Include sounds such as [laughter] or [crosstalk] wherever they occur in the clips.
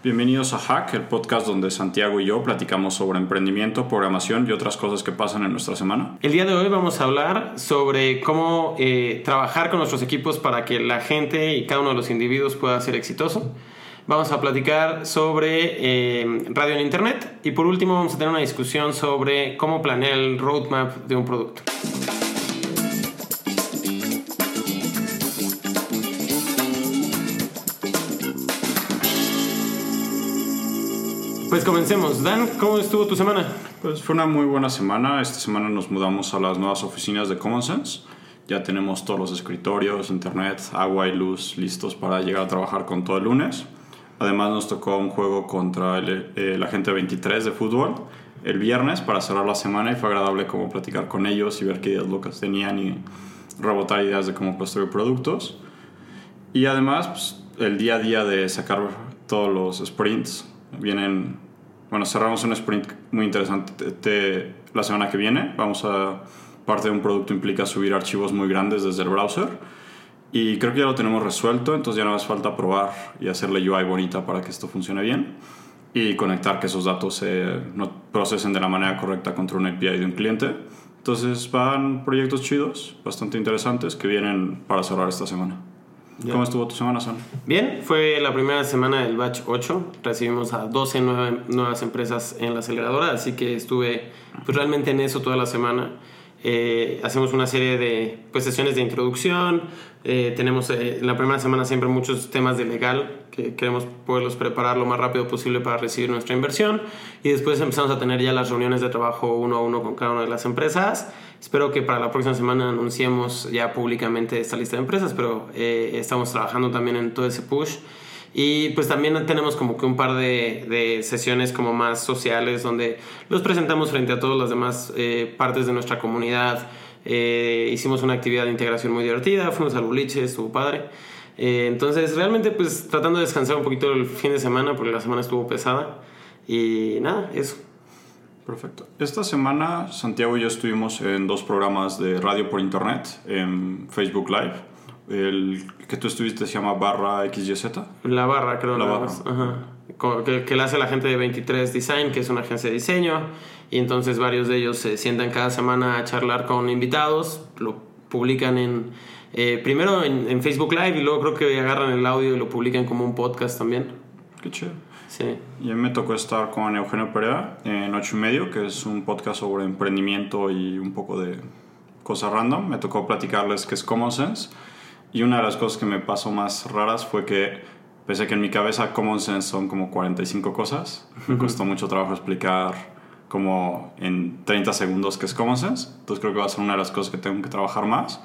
Bienvenidos a Hack, el podcast donde Santiago y yo platicamos sobre emprendimiento, programación y otras cosas que pasan en nuestra semana. El día de hoy vamos a hablar sobre cómo eh, trabajar con nuestros equipos para que la gente y cada uno de los individuos pueda ser exitoso. Vamos a platicar sobre eh, radio en Internet y por último vamos a tener una discusión sobre cómo planear el roadmap de un producto. Pues comencemos. Dan, ¿cómo estuvo tu semana? Pues fue una muy buena semana. Esta semana nos mudamos a las nuevas oficinas de Common Sense. Ya tenemos todos los escritorios, internet, agua y luz listos para llegar a trabajar con todo el lunes. Además nos tocó un juego contra el, el agente 23 de fútbol el viernes para cerrar la semana y fue agradable como platicar con ellos y ver qué ideas locas tenían y rebotar ideas de cómo construir productos. Y además pues, el día a día de sacar todos los sprints vienen, bueno, cerramos un sprint muy interesante la semana que viene. Vamos a, parte de un producto implica subir archivos muy grandes desde el browser. Y creo que ya lo tenemos resuelto, entonces ya no hace falta probar y hacerle UI bonita para que esto funcione bien. Y conectar que esos datos se no procesen de la manera correcta contra un API de un cliente. Entonces van proyectos chidos, bastante interesantes, que vienen para cerrar esta semana. ¿Cómo estuvo tu semana, Son? Bien, fue la primera semana del batch 8. Recibimos a 12 nuevas empresas en la aceleradora, así que estuve pues, realmente en eso toda la semana. Eh, hacemos una serie de pues, sesiones de introducción. Eh, tenemos eh, la primera semana siempre muchos temas de legal que queremos poderlos preparar lo más rápido posible para recibir nuestra inversión. Y después empezamos a tener ya las reuniones de trabajo uno a uno con cada una de las empresas. Espero que para la próxima semana anunciemos ya públicamente esta lista de empresas, pero estamos trabajando también en todo ese push. Y pues también tenemos como que un par de, de sesiones como más sociales donde los presentamos frente a todas las demás eh, partes de nuestra comunidad. Eh, hicimos una actividad de integración muy divertida, fuimos al boliche, estuvo padre. Eh, entonces realmente pues tratando de descansar un poquito el fin de semana porque la semana estuvo pesada. Y nada, eso. Perfecto. Esta semana Santiago y yo estuvimos en dos programas de radio por internet en Facebook Live. El que tú estuviste se llama barra XYZ. La barra, creo. La barra. Ajá. Que, que la hace la gente de 23 Design, que es una agencia de diseño. Y entonces varios de ellos se sientan cada semana a charlar con invitados. Lo publican en... Eh, primero en, en, Facebook Live y luego creo que agarran el audio y lo publican como un podcast también. Qué chido. Sí. Y a mí me tocó estar con Eugenio Perea en 8 y medio, que es un podcast sobre emprendimiento y un poco de cosas random. Me tocó platicarles que es Common Sense y una de las cosas que me pasó más raras fue que, pese a que en mi cabeza Common Sense son como 45 cosas, me costó mucho trabajo explicar como en 30 segundos qué es Common Sense. Entonces creo que va a ser una de las cosas que tengo que trabajar más.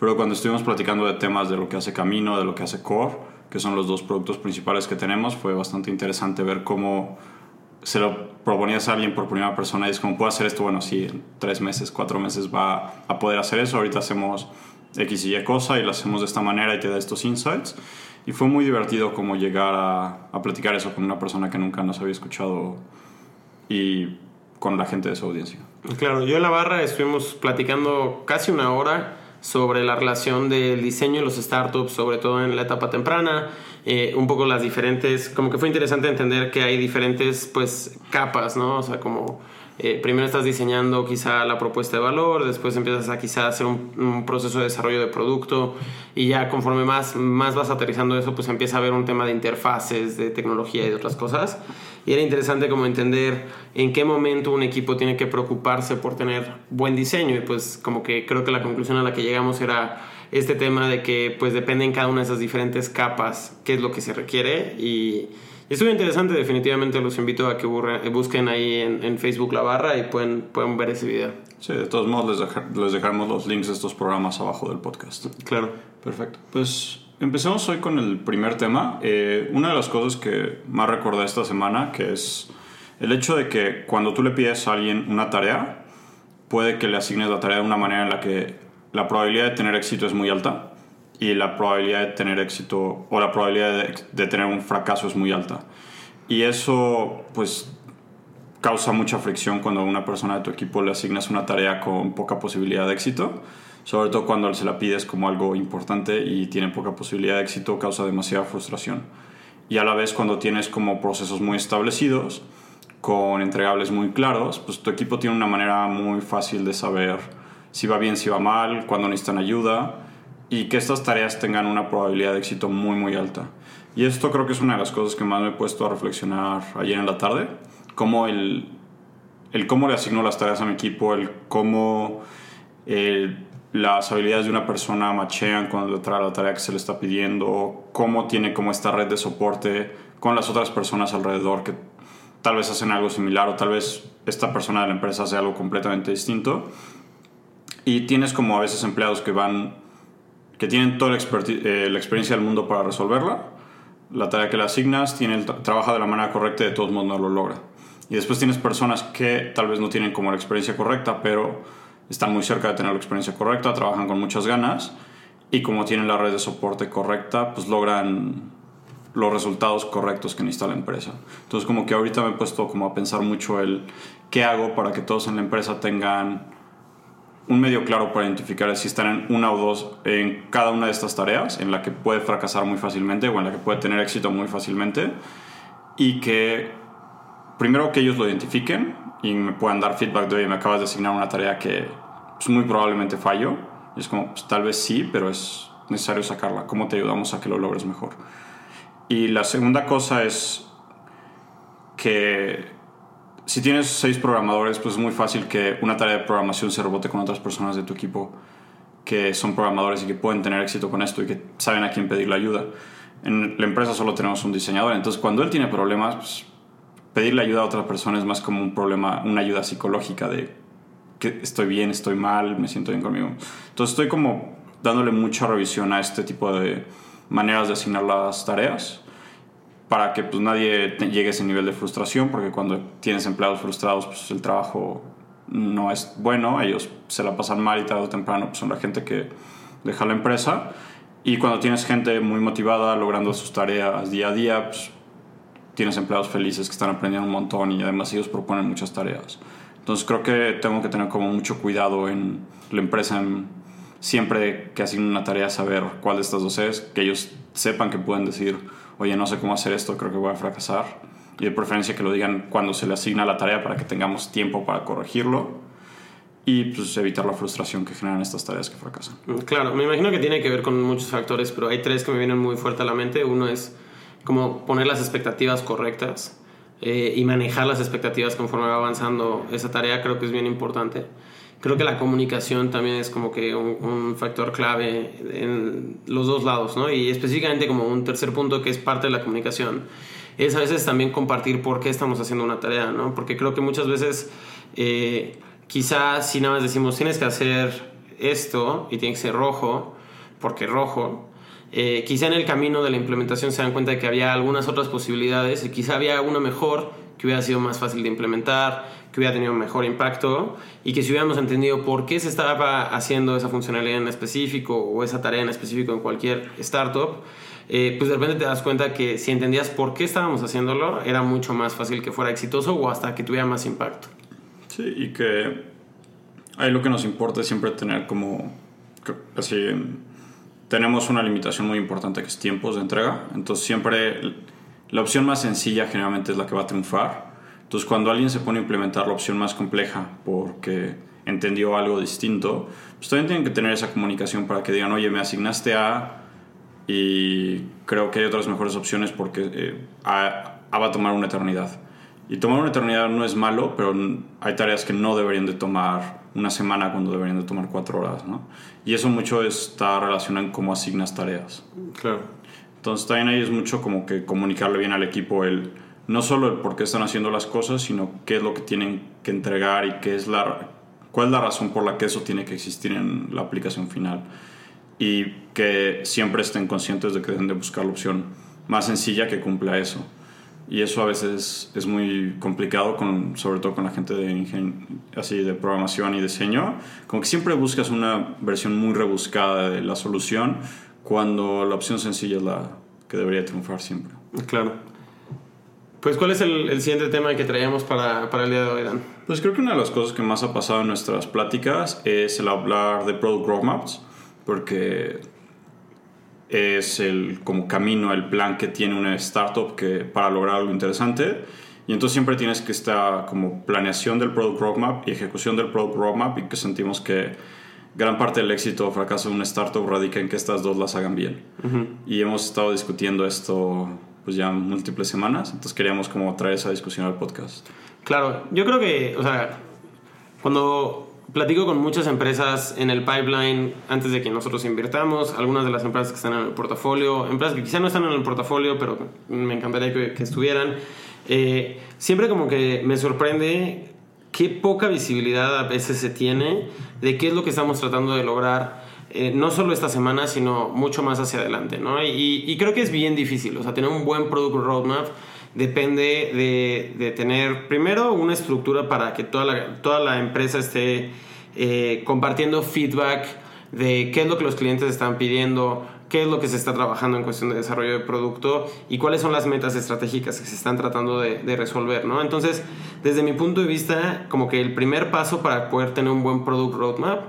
Pero cuando estuvimos platicando de temas de lo que hace Camino, de lo que hace Core, que son los dos productos principales que tenemos, fue bastante interesante ver cómo se lo proponías a alguien por primera persona y es como, ¿puedo hacer esto? Bueno, sí, en tres meses, cuatro meses va a poder hacer eso. Ahorita hacemos X y Y cosa y lo hacemos de esta manera y te da estos insights. Y fue muy divertido como llegar a, a platicar eso con una persona que nunca nos había escuchado y con la gente de su audiencia. Claro, yo en la barra estuvimos platicando casi una hora sobre la relación del diseño y los startups, sobre todo en la etapa temprana, eh, un poco las diferentes, como que fue interesante entender que hay diferentes pues capas, ¿no? O sea, como eh, primero estás diseñando quizá la propuesta de valor, después empiezas a quizá hacer un, proceso de desarrollo de producto y ya conforme más, más vas aterrizando eso, pues empieza a haber un tema de interfaces, de tecnología y de otras cosas. Y era interesante como entender en qué momento un equipo tiene que preocuparse por tener buen diseño y pues como que creo que la conclusión a la que llegamos era este tema de que pues depende en cada una de esas diferentes capas qué es lo que se requiere y Estuvo interesante, definitivamente los invito a que busquen ahí en, Facebook la barra y pueden, pueden ver ese video. Sí, de todos modos les, les dejaremos los links de estos programas abajo del podcast. Claro. Perfecto. Pues empecemos hoy con el primer tema. Eh, una de las cosas que más recordé esta semana, que es el hecho de que cuando tú le pides a alguien una tarea, puede que le asignes la tarea de una manera en la que la probabilidad de tener éxito es muy alta y la probabilidad de tener éxito o la probabilidad de, tener un fracaso es muy alta. Y eso pues causa mucha fricción cuando a una persona de tu equipo le asignas una tarea con poca posibilidad de éxito, sobre todo cuando se la pides como algo importante y tiene poca posibilidad de éxito, causa demasiada frustración. y a la vez cuando tienes como procesos muy establecidos, con entregables muy claros, pues tu equipo tiene una manera muy fácil de saber si va bien, si va mal, cuándo necesitan ayuda y que estas tareas tengan una probabilidad de éxito muy muy alta. Y esto creo que es una de las cosas que más me he puesto a reflexionar ayer en la tarde, cómo el, el cómo le asigno las tareas a mi equipo, el cómo eh, las habilidades de una persona machean con la tarea que se le está pidiendo, cómo tiene como esta red de soporte con las otras personas alrededor que tal vez hacen algo similar o tal vez esta persona de la empresa hace algo completamente distinto. Y tienes como a veces empleados que van, que tienen toda la, eh, la experiencia del mundo para resolverla. La tarea que le asignas, tiene el trabaja de la manera correcta y de todos modos no lo logra. Y después tienes personas que tal vez no tienen como la experiencia correcta, pero están muy cerca de tener la experiencia correcta, trabajan con muchas ganas y como tienen la red de soporte correcta, pues logran los resultados correctos que necesita la empresa. Entonces como que ahorita me he puesto como a pensar mucho el qué hago para que todos en la empresa tengan un medio claro para identificar si están en una o dos en cada una de estas tareas en la que puede fracasar muy fácilmente o en la que puede tener éxito muy fácilmente y que primero que ellos lo identifiquen y me puedan dar feedback de, oye, me acabas de asignar una tarea que pues, muy probablemente fallo. Y es como, pues, tal vez sí, pero es necesario sacarla. ¿Cómo te ayudamos a que lo logres mejor? Y la segunda cosa es que si tienes seis programadores, pues es muy fácil que una tarea de programación se rebote con otras personas de tu equipo que son programadores y que pueden tener éxito con esto y que saben a quién pedir la ayuda. En la empresa solo tenemos un diseñador, entonces cuando él tiene problemas, pues pedirle ayuda a otra persona es más como un problema, una ayuda psicológica de que estoy bien, estoy mal, me siento bien conmigo. Entonces estoy como dándole mucha revisión a este tipo de maneras de asignar las tareas para que pues nadie llegue a ese nivel de frustración, porque cuando tienes empleados frustrados, pues el trabajo no es bueno, ellos se la pasan mal y tarde o temprano pues, son la gente que deja la empresa. Y cuando tienes gente muy motivada logrando sus tareas día a día, pues tienes empleados felices que están aprendiendo un montón y además ellos proponen muchas tareas. Entonces creo que tengo que tener como mucho cuidado en la empresa, siempre que asignen una tarea, saber cuál de estas dos es, que ellos sepan que pueden decir, oye, no sé cómo hacer esto, creo que voy a fracasar. Y de preferencia que lo digan cuando se le asigna la tarea para que tengamos tiempo para corregirlo y pues evitar la frustración que generan estas tareas que fracasan. Claro, me imagino que tiene que ver con muchos factores, pero hay tres que me vienen muy fuerte a la mente. Uno es como poner las expectativas correctas eh, y manejar las expectativas conforme va avanzando esa tarea creo que es bien importante. Creo que la comunicación también es como que un, factor clave en los dos lados, ¿no? Y específicamente como un tercer punto que es parte de la comunicación, es a veces también compartir por qué estamos haciendo una tarea, ¿no? Porque creo que muchas veces eh, quizás si nada más decimos tienes que hacer esto y tiene que ser rojo, porque rojo, eh, quizá en el camino de la implementación se dan cuenta de que había algunas otras posibilidades y quizá había una mejor que hubiera sido más fácil de implementar, que hubiera tenido mejor impacto y que si hubiéramos entendido por qué se estaba haciendo esa funcionalidad en específico o esa tarea en específico en cualquier startup, eh, pues de repente te das cuenta que si entendías por qué estábamos haciéndolo, era mucho más fácil que fuera exitoso o hasta que tuviera más impacto. Sí, y que ahí lo que nos importa es siempre tener como así tenemos una limitación muy importante que es tiempos de entrega. Entonces siempre la opción más sencilla generalmente es la que va a triunfar. Entonces cuando alguien se pone a implementar la opción más compleja porque entendió algo distinto, pues también tienen que tener esa comunicación para que digan, oye, me asignaste a y creo que hay otras mejores opciones porque eh, a, va a tomar una eternidad. Y tomar una eternidad no es malo, pero hay tareas que no deberían de tomar una semana cuando deberían de tomar cuatro horas, ¿no? Y eso mucho está relacionado en cómo asignas tareas. Claro. Entonces también ahí es mucho como que comunicarle bien al equipo el no solo el por qué están haciendo las cosas, sino qué es lo que tienen que entregar y qué es la cuál es la razón por la que eso tiene que existir en la aplicación final. Y que siempre estén conscientes de que deben de buscar la opción más sencilla que cumpla eso y eso a veces es muy complicado, con, sobre todo con la gente de, así de programación y diseño. Como que siempre buscas una versión muy rebuscada de la solución cuando la opción sencilla es la que debería triunfar siempre. Claro. Pues, ¿cuál es el, el siguiente tema que traíamos para, para, el día de hoy, Dan? Pues creo que una de las cosas que más ha pasado en nuestras pláticas es el hablar de product roadmaps, porque es el como camino, el plan que tiene una startup que, para lograr algo interesante. Y entonces siempre tienes que estar como planeación del product roadmap y ejecución del product roadmap y que sentimos que gran parte del éxito o fracaso de una startup radica en que estas dos las hagan bien. Y hemos estado discutiendo esto pues ya múltiples semanas, entonces queríamos como traer esa discusión al podcast. Claro, yo creo que, o sea, cuando platico con muchas empresas en el pipeline antes de que nosotros invirtamos, algunas de las empresas que están en el portafolio, empresas que quizá no están en el portafolio, pero me encantaría que, estuvieran. Eh, siempre como que me sorprende qué poca visibilidad a veces se tiene de qué es lo que estamos tratando de lograr. Eh, no solo esta semana, sino mucho más hacia adelante, ¿no? Y, creo que es bien difícil, o sea, tener un buen product roadmap depende de, de, tener primero una estructura para que toda la, toda la empresa esté eh, compartiendo feedback de qué es lo que los clientes están pidiendo, qué es lo que se está trabajando en cuestión de desarrollo de producto y cuáles son las metas estratégicas que se están tratando de, resolver, ¿no? Entonces, desde mi punto de vista, como que el primer paso para poder tener un buen product roadmap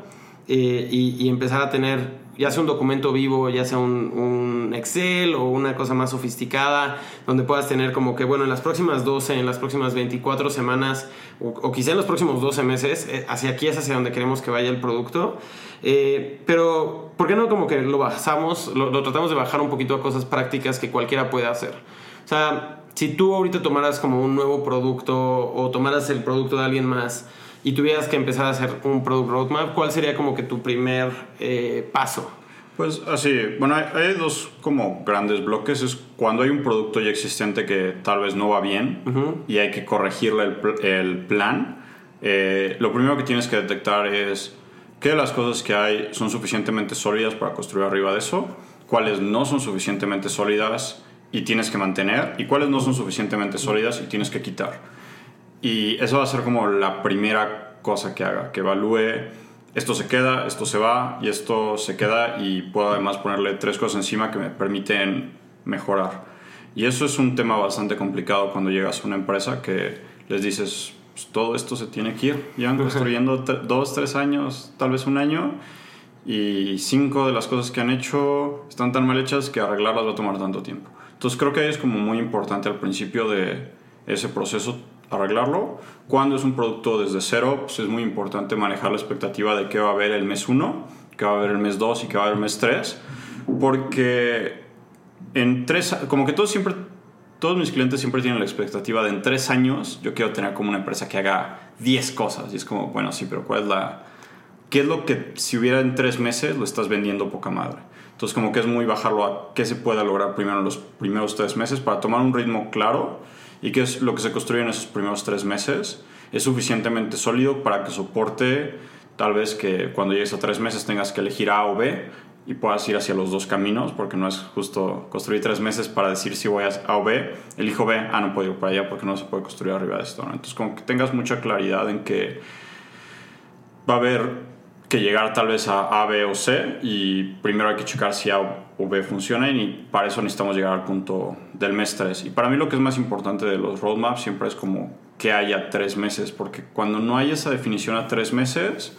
eh, y, empezar a tener ya sea un documento vivo, ya sea un, Excel o una cosa más sofisticada, donde puedas tener como que, bueno, en las próximas 12, en las próximas 24 semanas, o, quizá en los próximos 12 meses, eh, hacia aquí es hacia donde queremos que vaya el producto. Eh, pero, ¿por qué no como que lo bajamos, lo, lo, tratamos de bajar un poquito a cosas prácticas que cualquiera puede hacer? O sea, si tú ahorita tomaras como un nuevo producto o tomaras el producto de alguien más, y tuvieras que empezar a hacer un product roadmap, ¿cuál sería como que tu primer eh, paso? Pues así, bueno, hay, dos como grandes bloques. Es cuando hay un producto ya existente que tal vez no va bien y hay que corregirle el, el plan. Eh, lo primero que tienes que detectar es qué de las cosas que hay son suficientemente sólidas para construir arriba de eso, cuáles no son suficientemente sólidas y tienes que mantener, y cuáles no son suficientemente sólidas y tienes que quitar. Y eso va a ser como la primera cosa que haga, que evalúe esto se queda, esto se va y esto se queda y puedo además ponerle tres cosas encima que me permiten mejorar. Y eso es un tema bastante complicado cuando llegas a una empresa que les dices, pues, todo esto se tiene que ir. Llevan construyendo dos, tres años, tal vez un año, y cinco de las cosas que han hecho están tan mal hechas que arreglarlas va a tomar tanto tiempo. Entonces creo que es como muy importante al principio de ese proceso arreglarlo. Cuando es un producto desde cero, pues es muy importante manejar la expectativa de qué va a haber el mes 1, qué va a haber el mes 2 y qué va a haber el mes 3, porque en tres, como que todos siempre, todos mis clientes siempre tienen la expectativa de en tres años yo quiero tener como una empresa que haga 10 cosas y es como, bueno, sí, pero ¿cuál es la... ¿Qué es lo que si hubiera en tres meses lo estás vendiendo poca madre? Entonces como que es muy bajarlo a qué se pueda lograr primero en los primeros tres meses para tomar un ritmo claro y qué es lo que se construye en esos primeros tres meses es suficientemente sólido para que soporte tal vez que cuando llegues a tres meses tengas que elegir A o B y puedas ir hacia los dos caminos, porque no es justo construir tres meses para decir si voy a A o B, elijo B, ah, no puedo ir para allá porque no se puede construir arriba de esto. Entonces, como que tengas mucha claridad en que va a haber que llegar tal vez a A, B o C y primero hay que checar si A o B funcionan y para eso necesitamos llegar al punto del mes 3. Y para mí lo que es más importante de los roadmaps siempre es como que haya tres meses, porque cuando no hay esa definición a tres meses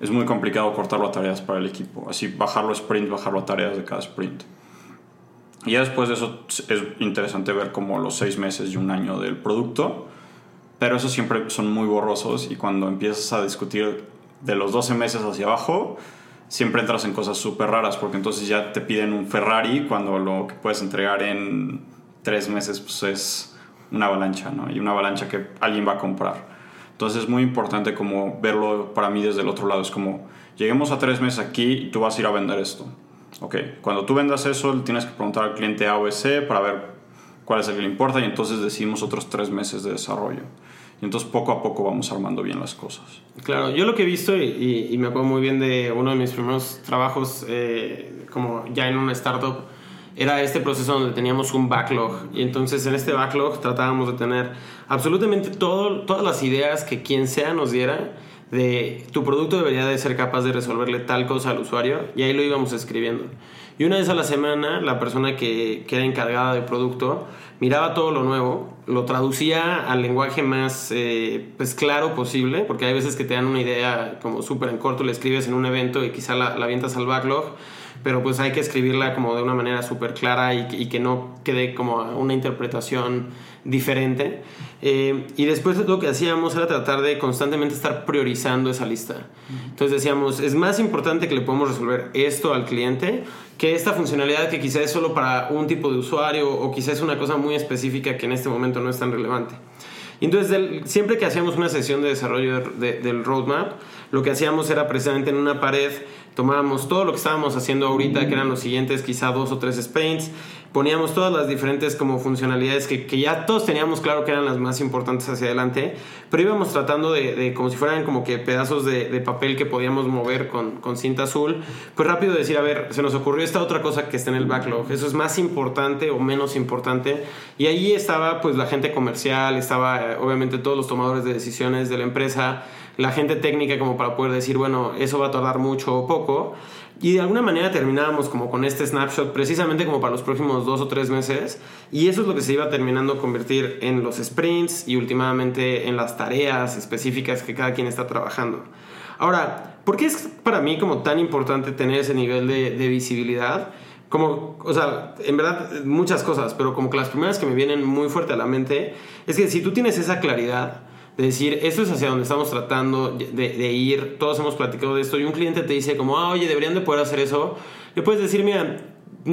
es muy complicado cortarlo a tareas para el equipo. Así bajarlo a sprint, bajarlo a tareas de cada sprint. Y ya después de eso es interesante ver como los seis meses y un año del producto, pero esos siempre son muy borrosos y cuando empiezas a discutir de los 12 meses hacia abajo, siempre entras en cosas súper raras, porque entonces ya te piden un Ferrari cuando lo que puedes entregar en tres meses pues es una avalancha, ¿no? Y una avalancha que alguien va a comprar. Entonces es muy importante como verlo para mí desde el otro lado. Es como, lleguemos a tres meses aquí y tú vas a ir a vender esto. Ok, cuando tú vendas eso, tienes que preguntar al cliente A o C para ver cuál es el que le importa y entonces decidimos otros tres meses de desarrollo. Y entonces poco a poco vamos armando bien las cosas. Claro, yo lo que he visto y, me acuerdo muy bien de uno de mis primeros trabajos eh, como ya en una startup, era este proceso donde teníamos un backlog y entonces en este backlog tratábamos de tener absolutamente todo, todas las ideas que quien sea nos diera de tu producto debería de ser capaz de resolverle tal cosa al usuario y ahí lo íbamos escribiendo. Y una vez a la semana, la persona que, que era encargada del producto miraba todo lo nuevo, lo traducía al lenguaje más eh, pues claro posible, porque hay veces que te dan una idea como súper en corto, le escribes en un evento y quizá la, la avientas al backlog, pero pues hay que escribirla como de una manera súper clara y, que no quede como una interpretación diferente. Eh, y después lo que hacíamos era tratar de constantemente estar priorizando esa lista. Entonces decíamos, es más importante que le podamos resolver esto al cliente que esta funcionalidad que quizás es solo para un tipo de usuario o quizás es una cosa muy específica que en este momento no es tan relevante. Entonces, siempre que hacíamos una sesión de desarrollo del roadmap, lo que hacíamos era precisamente en una pared, tomábamos todo lo que estábamos haciendo ahorita, que eran los siguientes quizá dos o tres sprints, poníamos todas las diferentes como funcionalidades que, que, ya todos teníamos claro que eran las más importantes hacia adelante, pero íbamos tratando de, como si fueran como que pedazos de, de papel que podíamos mover con, con, cinta azul, pues rápido decir, a ver, se nos ocurrió esta otra cosa que está en el backlog, eso es más importante o menos importante, y ahí estaba pues la gente comercial, estaba eh, obviamente todos los tomadores de decisiones de la empresa, la gente técnica como para poder decir, bueno, eso va a tardar mucho o poco. Y de alguna manera terminábamos como con este snapshot precisamente como para los próximos dos o tres meses. Y eso es lo que se iba terminando a convertir en los sprints y últimamente en las tareas específicas que cada quien está trabajando. Ahora, ¿por qué es para mí como tan importante tener ese nivel de, de visibilidad? Como, o sea, en verdad muchas cosas, pero como que las primeras que me vienen muy fuerte a la mente es que si tú tienes esa claridad, de decir, esto es hacia donde estamos tratando de, ir, todos hemos platicado de esto, y un cliente te dice como, ah, oye, deberían de poder hacer eso, le puedes decir, mira,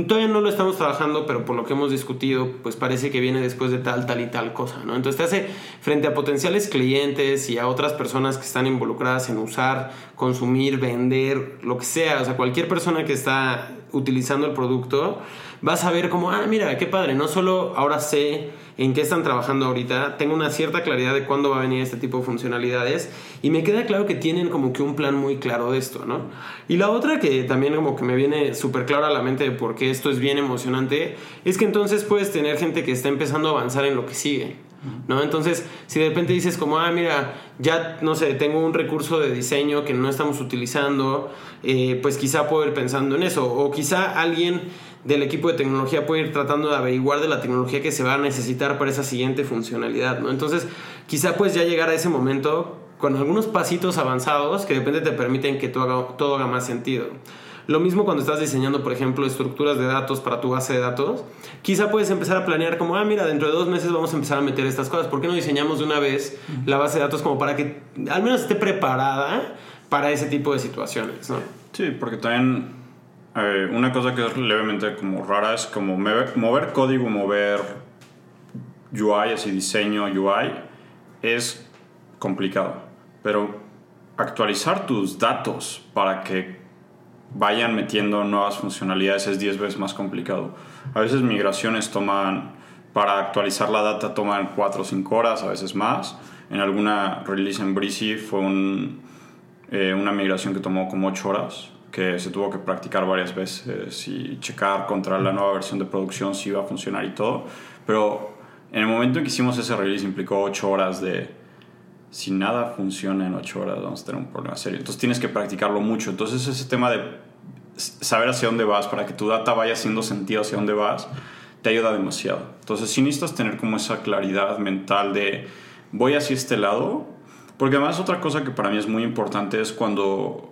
todavía no lo estamos trabajando, pero por lo que hemos discutido, pues parece que viene después de tal, tal y tal cosa, ¿no? Entonces te hace frente a potenciales clientes y a otras personas que están involucradas en usar, consumir, vender, lo que sea, o sea, cualquier persona que está utilizando el producto, vas a ver como, ah, mira, qué padre, no solo ahora sé en qué están trabajando ahorita, tengo una cierta claridad de cuándo va a venir este tipo de funcionalidades y me queda claro que tienen como que un plan muy claro de esto, ¿no? Y la otra que también como que me viene súper claro a la mente de por qué esto es bien emocionante, es que entonces puedes tener gente que está empezando a avanzar en lo que sigue. ¿No? Entonces, si de repente dices como, ah, mira, ya, no sé, tengo un recurso de diseño que no estamos utilizando, eh, pues quizá puedo ir pensando en eso. O quizá alguien del equipo de tecnología puede ir tratando de averiguar de la tecnología que se va a necesitar para esa siguiente funcionalidad, ¿no? Entonces, quizá puedes ya llegar a ese momento con algunos pasitos avanzados que de repente te permiten que todo todo haga más sentido. Lo mismo cuando estás diseñando, por ejemplo, estructuras de datos para tu base de datos. Quizá puedes empezar a planear como, ah, mira, dentro de dos meses vamos a empezar a meter estas cosas. ¿Por qué no diseñamos de una vez la base de datos como para que al menos esté preparada para ese tipo de situaciones. Sí, porque también eh, una cosa que es levemente como rara es como mover, mover código, mover UI, así diseño UI, es complicado. Pero actualizar tus datos para que vayan metiendo nuevas funcionalidades es 10 veces más complicado. A veces migraciones toman, para actualizar la data toman 4 o 5 horas, a veces más. En alguna release en Breezy fue eh, una migración que tomó como 8 horas, que se tuvo que practicar varias veces y checar contra la nueva versión de producción si iba a funcionar y todo. Pero en el momento en que hicimos ese release implicó 8 horas de si nada funciona en 8 horas vamos a tener un problema serio. Entonces tienes que practicarlo mucho. Entonces ese tema de saber hacia dónde vas para que tu data vaya haciendo sentido hacia dónde vas te ayuda demasiado. Entonces sí necesitas tener como esa claridad mental de voy hacia este lado. Porque además otra cosa que para mí es muy importante es cuando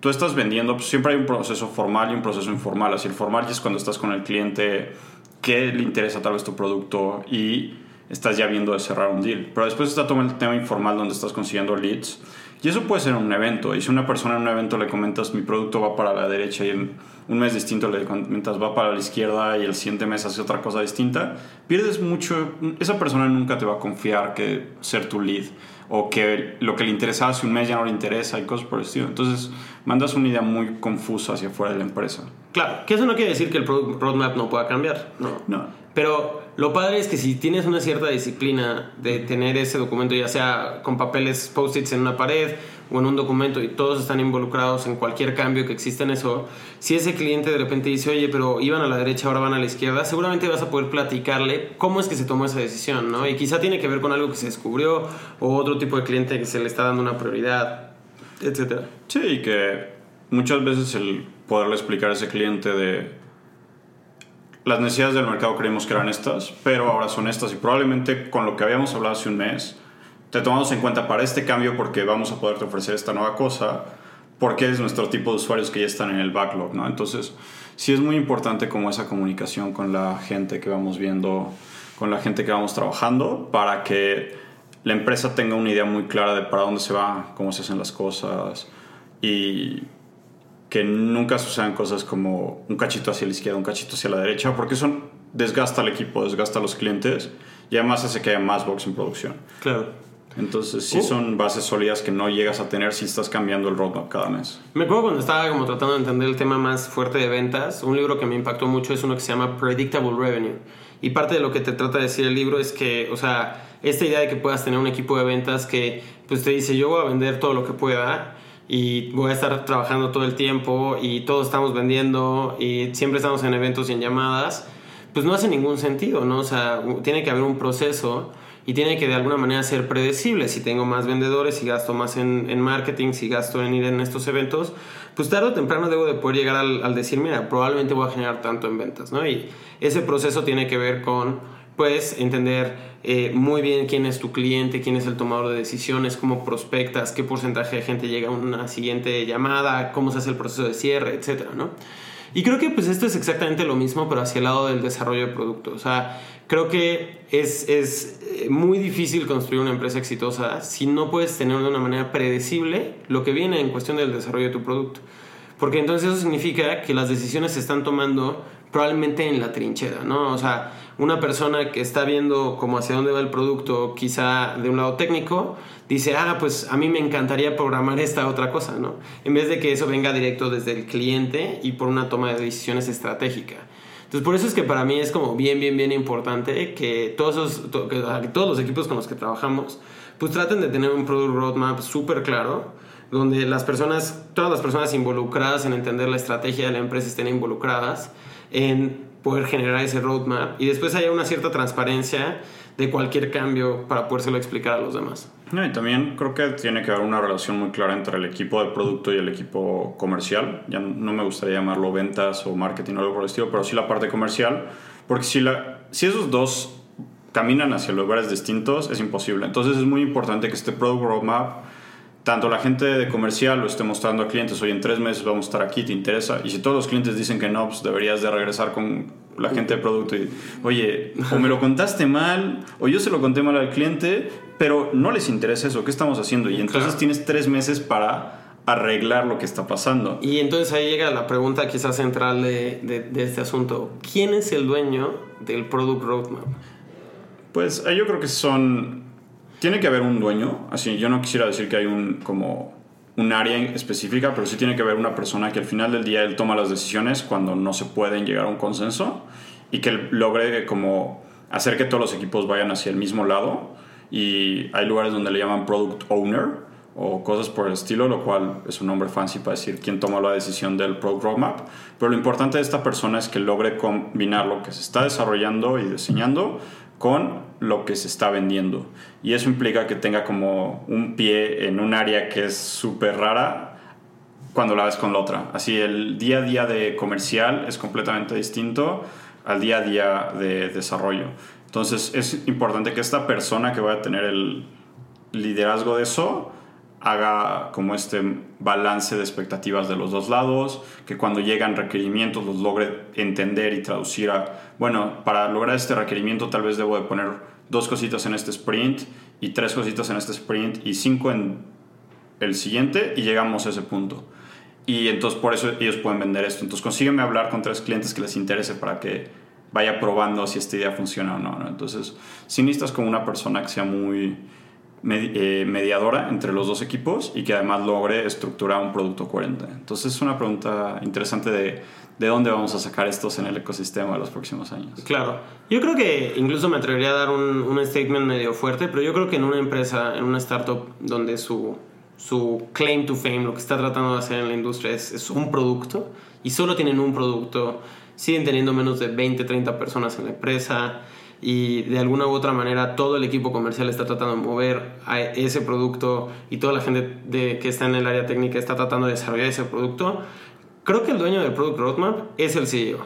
tú estás vendiendo, pues siempre hay un proceso formal y un proceso informal. Así el formal es cuando estás con el cliente, qué le interesa tal vez tu producto y estás ya viendo de cerrar un deal. Pero después está todo el tema informal donde estás consiguiendo leads. Y eso puede ser un evento. Y si una persona en un evento le comentas mi producto va para la derecha y en un mes distinto le comentas va para la izquierda y el siguiente mes hace otra cosa distinta, pierdes mucho. Esa persona nunca te va a confiar que ser tu lead o que lo que le interesaba hace un mes ya no le interesa y cosas por el estilo. Entonces mandas una idea muy confusa hacia afuera de la empresa. Claro, que eso no quiere decir que el roadmap no pueda cambiar. No. No. Pero lo padre es que si tienes una cierta disciplina de tener ese documento, ya sea con papeles post-its en una pared o en un documento y todos están involucrados en cualquier cambio que exista en eso, si ese cliente de repente dice, oye, pero iban a la derecha, ahora van a la izquierda, seguramente vas a poder platicarle cómo es que se tomó esa decisión, ¿no? Y quizá tiene que ver con algo que se descubrió o otro tipo de cliente que se le está dando una prioridad, etcétera. Sí, y que muchas veces el poderle explicar a ese cliente de las necesidades del mercado creímos que eran estas, pero ahora son estas y probablemente con lo que habíamos hablado hace un mes, te tomamos en cuenta para este cambio porque vamos a poderte ofrecer esta nueva cosa, porque es nuestro tipo de usuarios que ya están en el backlog, ¿no? Entonces, sí es muy importante como esa comunicación con la gente que vamos viendo, con la gente que vamos trabajando, para que la empresa tenga una idea muy clara de para dónde se va, cómo se hacen las cosas y que nunca sucedan cosas como un cachito hacia la izquierda, un cachito hacia la derecha, porque eso desgasta al equipo, desgasta a los clientes y además hace que haya más box en producción. Claro. Entonces sí uh. son bases sólidas que no llegas a tener si estás cambiando el roadmap cada mes. Me acuerdo cuando estaba como tratando de entender el tema más fuerte de ventas, un libro que me impactó mucho es uno que se llama Predictable Revenue. Y parte de lo que te trata de decir el libro es que, o sea, esta idea de que puedas tener un equipo de ventas que pues te dice yo voy a vender todo lo que pueda y voy a estar trabajando todo el tiempo y todos estamos vendiendo y siempre estamos en eventos y en llamadas, pues no hace ningún sentido, ¿no? O sea, tiene que haber un proceso y tiene que de alguna manera ser predecible. Si tengo más vendedores, si gasto más en, en, marketing, si gasto en ir en estos eventos, pues tarde o temprano debo de poder llegar al, decir, mira, probablemente voy a generar tanto en ventas, ¿no? Y ese proceso tiene que ver con, pues, entender eh, muy bien quién es tu cliente, quién es el tomador de decisiones, cómo prospectas, qué porcentaje de gente llega a una siguiente llamada, cómo se hace el proceso de cierre, etcétera, ¿no? Y creo que pues esto es exactamente lo mismo, pero hacia el lado del desarrollo de producto. O sea, creo que es, es eh, muy difícil construir una empresa exitosa si no puedes tener de una manera predecible lo que viene en cuestión del desarrollo de tu producto. Porque entonces eso significa que las decisiones se están tomando probablemente en la trinchera, ¿no? O sea, una persona que está viendo como hacia dónde va el producto, quizá de un lado técnico, dice, ah, pues a mí me encantaría programar esta otra cosa, ¿no? En vez de que eso venga directo desde el cliente y por una toma de decisiones estratégica. Entonces, por eso es que para mí es como bien, bien, bien importante que todos, esos, todos los equipos con los que trabajamos, pues traten de tener un product roadmap súper claro, donde las personas, todas las personas involucradas en entender la estrategia de la empresa estén involucradas en poder generar ese roadmap y después haya una cierta transparencia de cualquier cambio para podérselo explicar a los demás. y también creo que tiene que haber una relación muy clara entre el equipo de producto y el equipo comercial. Ya no me gustaría llamarlo ventas o marketing o algo por el estilo, pero sí la parte comercial, porque si, la, si esos dos caminan hacia lugares distintos, es imposible. Entonces es muy importante que este product roadmap tanto la gente de comercial lo esté mostrando a clientes, hoy en tres meses vamos a estar aquí, ¿te interesa? Y si todos los clientes dicen que no, pues deberías de regresar con la gente de producto y, oye, o me lo contaste mal, o yo se lo conté mal al cliente, pero no les interesa eso, ¿qué estamos haciendo? Y entonces tienes tres meses para arreglar lo que está pasando. Y entonces ahí llega la pregunta quizás central de, de, de este asunto. ¿Quién es el dueño del Product Roadmap? Pues yo creo que son tiene que haber un dueño, así yo no quisiera decir que hay un como un área específica, pero sí tiene que haber una persona que al final del día él toma las decisiones cuando no se pueden llegar a un consenso y que logre como hacer que todos los equipos vayan hacia el mismo lado. Y hay lugares donde le llaman product owner o cosas por el estilo, lo cual es un nombre fancy para decir quién toma la decisión del product roadmap, pero lo importante de esta persona es que logre combinar lo que se está desarrollando y diseñando con lo que se está vendiendo. Y eso implica que tenga como un pie en un área que es súper rara cuando la ves con la otra. Así el día a día de comercial es completamente distinto al día a día de desarrollo. Entonces es importante que esta persona que vaya a tener el liderazgo de eso haga como este balance de expectativas de los dos lados, que cuando llegan requerimientos los logre entender y traducir a, bueno, para lograr este requerimiento tal vez debo de poner dos cositas en este sprint y tres cositas en este sprint y cinco en el siguiente y llegamos a ese punto. Y entonces por eso ellos pueden vender esto. Entonces consígueme hablar con tres clientes que les interese para que vaya probando si esta idea funciona o no. Entonces, si necesitas como una persona que sea muy mediadora entre los dos equipos y que además logre estructurar un producto coherente. Entonces es una pregunta interesante de, de dónde vamos a sacar estos en el ecosistema de los próximos años. Claro, yo creo que incluso me atrevería a dar un, un statement medio fuerte, pero yo creo que en una empresa, en una startup donde su, su claim to fame, lo que está tratando de hacer en la industria es, es un producto y solo tienen un producto, siguen teniendo menos de 20, 30 personas en la empresa y de alguna u otra manera todo el equipo comercial está tratando de mover a ese producto y toda la gente de, que está en el área técnica está tratando de desarrollar ese producto, creo que el dueño del Product Roadmap es el CEO.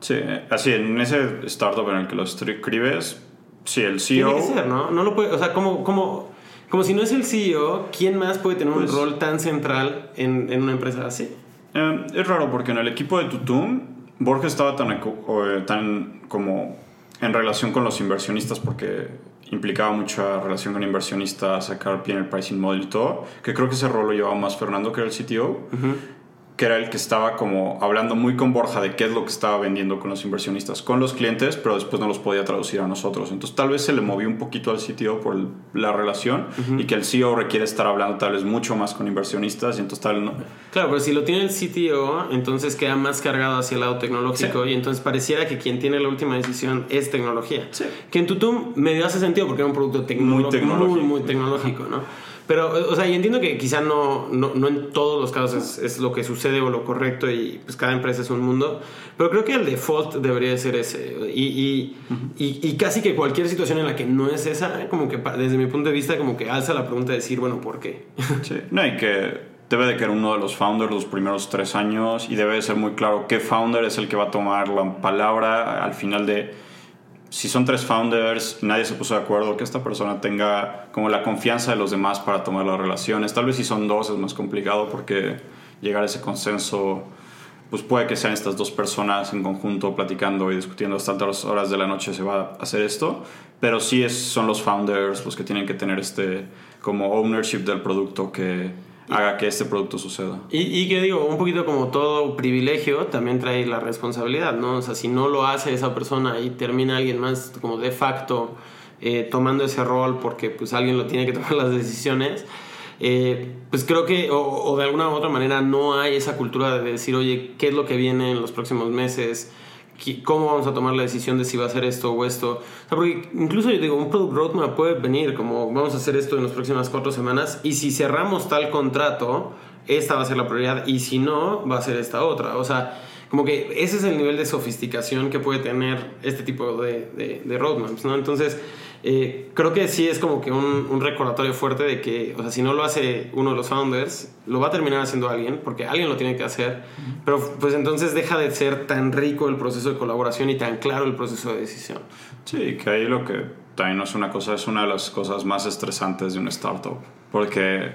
Sí, así en ese startup en el que lo escribes, sí, el CEO... Tiene que ser, ¿no? No lo puede, o sea, ¿cómo, cómo, como si no es el CEO, ¿quién más puede tener Pues- un rol tan central en, en una empresa así? Eh, es raro porque en el equipo de Tutum, Borja estaba tan, eh, tan como en relación con los inversionistas porque implicaba mucha relación con inversionistas, sacar bien el pricing model y todo, que creo que ese rol lo llevaba más Fernando, que era el CTO, que era el que estaba como hablando muy con Borja de qué es lo que estaba vendiendo con los inversionistas, con los clientes, pero después no los podía traducir a nosotros. Entonces tal vez se le movió un poquito al CTO por el- la relación y que el CEO requiere estar hablando tal vez mucho más con inversionistas y entonces tal no, Claro, pero si lo tiene el CTO, entonces queda más cargado hacia el lado tecnológico y entonces pareciera que quien tiene la última decisión es tecnología. Sí. Que en Tutum medio hace sentido porque era un producto tecnológico, muy, tecnológico. muy, tecnológico, ¿no? Pero, o sea, y entiendo que quizá no, no, no en todos los casos es, es lo que sucede o lo correcto y pues cada empresa es un mundo, pero creo que el default debería de ser ese. Y, y, y, y casi que cualquier situación en la que no es esa, como que desde mi punto de vista, como que alza la pregunta de decir, bueno, ¿por qué? [laughs] Sí, no, y que debe de que uno de los founders los primeros tres años y debe de ser muy claro qué founder es el que va a tomar la palabra al final de si son tres founders nadie se puso de acuerdo que esta persona tenga como la confianza de los demás para tomar las relaciones. Tal vez si son dos es más complicado porque llegar a ese consenso pues puede que sean estas dos personas en conjunto platicando y discutiendo hasta altas horas de la noche se va a hacer esto, pero sí es, son los founders los que tienen que tener este como ownership del producto que haga que este producto suceda. Y, y que digo, un poquito como todo privilegio también trae la responsabilidad, ¿no? O sea, si no lo hace esa persona y termina alguien más como de facto eh, tomando ese rol porque pues alguien lo tiene que [laughs] tomar las decisiones, eh, pues creo que, o, o de alguna u otra manera no hay esa cultura de decir, oye, ¿qué es lo que viene en los próximos meses? ¿Qué- ¿Cómo vamos a tomar la decisión de si va a hacer esto o esto? Porque incluso yo digo, un product roadmap puede venir como vamos a hacer esto en las próximas cuatro semanas y si cerramos tal contrato, esta va a ser la prioridad y si no, va a ser esta otra. O sea, como que ese es el nivel de sofisticación que puede tener este tipo de roadmaps, ¿no? Entonces, eh, creo que sí es como que un, un recordatorio fuerte de que, o sea, si no lo hace uno de los founders, lo va a terminar haciendo alguien, porque alguien lo tiene que hacer, pero pues entonces deja de ser tan rico el proceso de colaboración y tan claro el proceso de decisión. Sí, que ahí lo que también no es una cosa, es una de las cosas más estresantes de una startup, porque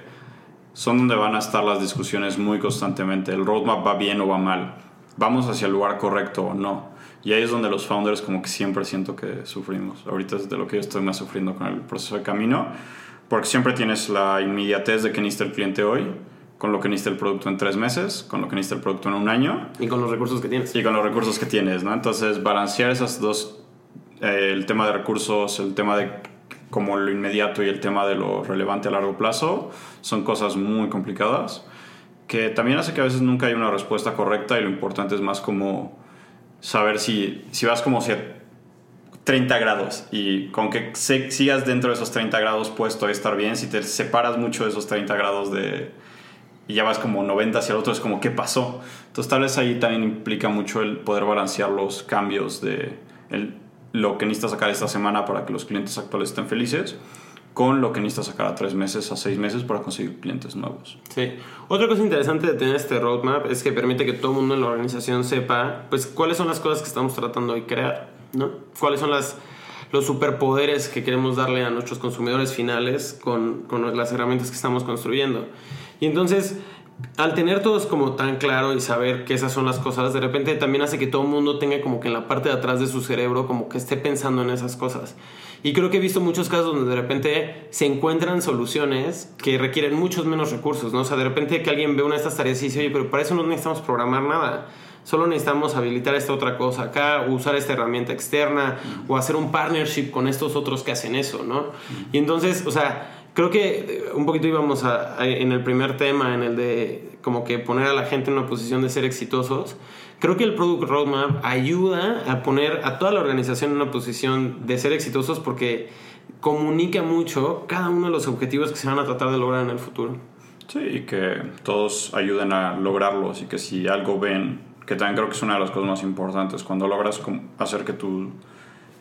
son donde van a estar las discusiones muy constantemente. El roadmap va bien o va mal, vamos hacia el lugar correcto o no. Y ahí es donde los founders como que siempre siento que sufrimos. Ahorita es de lo que yo estoy más sufriendo con el proceso de camino, porque siempre tienes la inmediatez de que necesita el cliente hoy, con lo que necesita el producto en tres meses, con lo que necesita el producto en un año Y con los recursos que tienes. y con los recursos que tienes, ¿no? Entonces, balancear esas dos, eh, el tema de recursos, el tema de como lo inmediato y el tema de lo relevante a largo plazo, son cosas muy complicadas que también hace que a veces nunca hay una respuesta correcta y lo importante es más como saber si, si vas como hacia 30 grados y con que sigas dentro de esos 30 grados puedes todavía estar bien, si te separas mucho de esos 30 grados de, y ya vas como 90 hacia el otro, es como, ¿qué pasó? Entonces tal vez ahí también implica mucho el poder balancear los cambios de lo que necesitas sacar esta semana para que los clientes actuales estén felices con lo que necesitas sacar a tres meses, a seis meses para conseguir clientes nuevos. Sí. Otra cosa interesante de tener este roadmap es que permite que todo el mundo en la organización sepa, pues, cuáles son las cosas que estamos tratando de crear, ¿no? Cuáles son las, los superpoderes que queremos darle a nuestros consumidores finales con, con las herramientas que estamos construyendo. Y entonces, al tener todos como tan claro y saber que esas son las cosas, de repente también hace que todo el mundo tenga como que en la parte de atrás de su cerebro como que esté pensando en esas cosas. Y creo que he visto muchos casos donde de repente se encuentran soluciones que requieren muchos menos recursos, ¿no? O sea, de repente que alguien ve una de estas tareas y dice, oye, pero para eso no necesitamos programar nada. Solo necesitamos habilitar esta otra cosa acá, usar esta herramienta externa, o hacer un partnership con estos otros que hacen eso, ¿no? Y entonces, o sea, creo que eh, un poquito íbamos a, a- en el primer tema, en el de como que poner a la gente en una posición de ser exitosos. Creo que el Product Roadmap ayuda a poner a toda la organización en una posición de ser exitosos porque comunica mucho cada uno de los objetivos que se van a tratar de lograr en el futuro. Sí, y que todos ayuden a lograrlos y que si algo ven, que también creo que es una de las cosas más importantes, cuando logras hacer que tu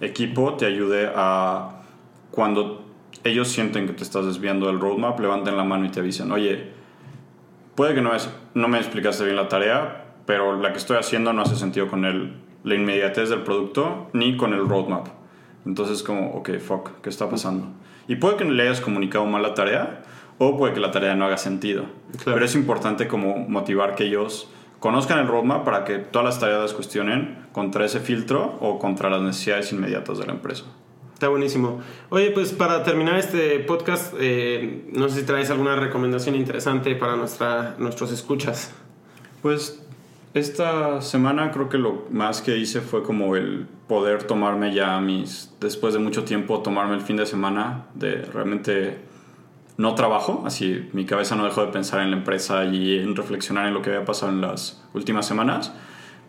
equipo te ayude a, cuando ellos sienten que te estás desviando del roadmap, levanten la mano y te avisen, oye, puede que no, es, no me explicaste bien la tarea, pero la que estoy haciendo no hace sentido con el, la inmediatez del producto ni con el roadmap. Entonces como, ok, fuck, ¿qué está pasando? Y puede que le hayas comunicado mal la tarea o puede que la tarea no haga sentido. Pero es importante como motivar que ellos conozcan el roadmap para que todas las tareas cuestionen contra ese filtro o contra las necesidades inmediatas de la empresa. Está buenísimo. Oye, pues para terminar este podcast, eh, no sé si traes alguna recomendación interesante para nuestra, nuestros escuchas. Pues esta semana creo que lo más que hice fue como el poder tomarme ya mis, después de mucho tiempo, tomarme el fin de semana de realmente no trabajo, así mi cabeza no dejó de pensar en la empresa y en reflexionar en lo que había pasado en las últimas semanas,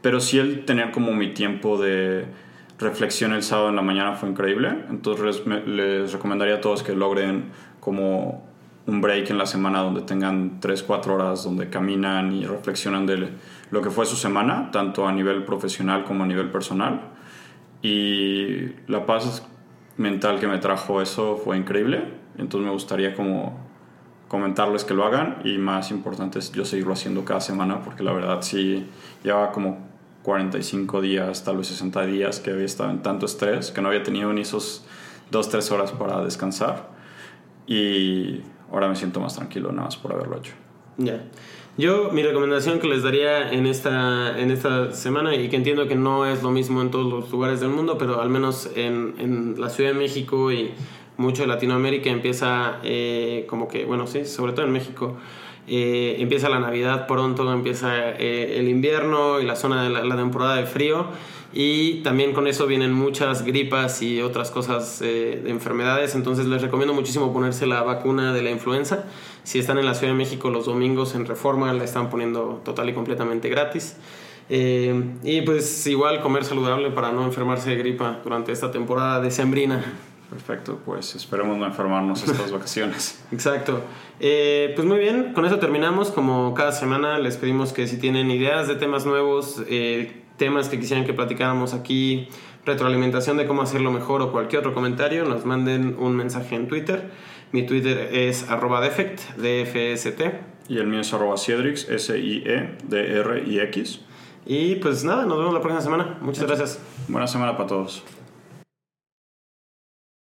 pero sí el tener como mi tiempo de reflexión el sábado en la mañana fue increíble, entonces les recomendaría a todos que logren como un break en la semana donde tengan 3, 4 horas donde caminan y reflexionan de lo que fue su semana, tanto a nivel profesional como a nivel personal. Y la paz mental que me trajo eso fue increíble. Entonces me gustaría como comentarles que lo hagan y más importante es yo seguirlo haciendo cada semana porque la verdad sí llevaba como 45 días, tal vez 60 días que había estado en tanto estrés que no había tenido ni esos 2-3 horas para descansar y ahora me siento más tranquilo nada más por haberlo hecho. Ya. Yo, mi recomendación que les daría en esta, en esta semana, y que entiendo que no es lo mismo en todos los lugares del mundo, pero al menos en, en la Ciudad de México y mucho de Latinoamérica empieza eh, como que, bueno, sí, sobre todo en México, eh, empieza la Navidad pronto, empieza eh, el invierno y la zona de la, temporada de frío. Y también con eso vienen muchas gripas y otras cosas de enfermedades. Entonces les recomiendo muchísimo ponerse la vacuna de la influenza si están en la Ciudad de México los domingos en Reforma, la están poniendo total y completamente gratis. Y pues igual comer saludable para no enfermarse de gripa durante esta temporada de sembrina. Perfecto, pues esperemos no enfermarnos estas vacaciones. [laughs] Exacto. Eh, pues muy bien, con eso terminamos. Como cada semana les pedimos que si tienen ideas de temas nuevos, eh, temas que quisieran que platicáramos aquí, retroalimentación de cómo hacerlo mejor o cualquier otro comentario, nos manden un mensaje en Twitter. Mi Twitter es arroba defect, D-F-S-T. Y el mío es arroba Ciedrix, S-I-E-D-R-I-X. Y pues nada, nos vemos la próxima semana. Muchas gracias. Buena semana para todos.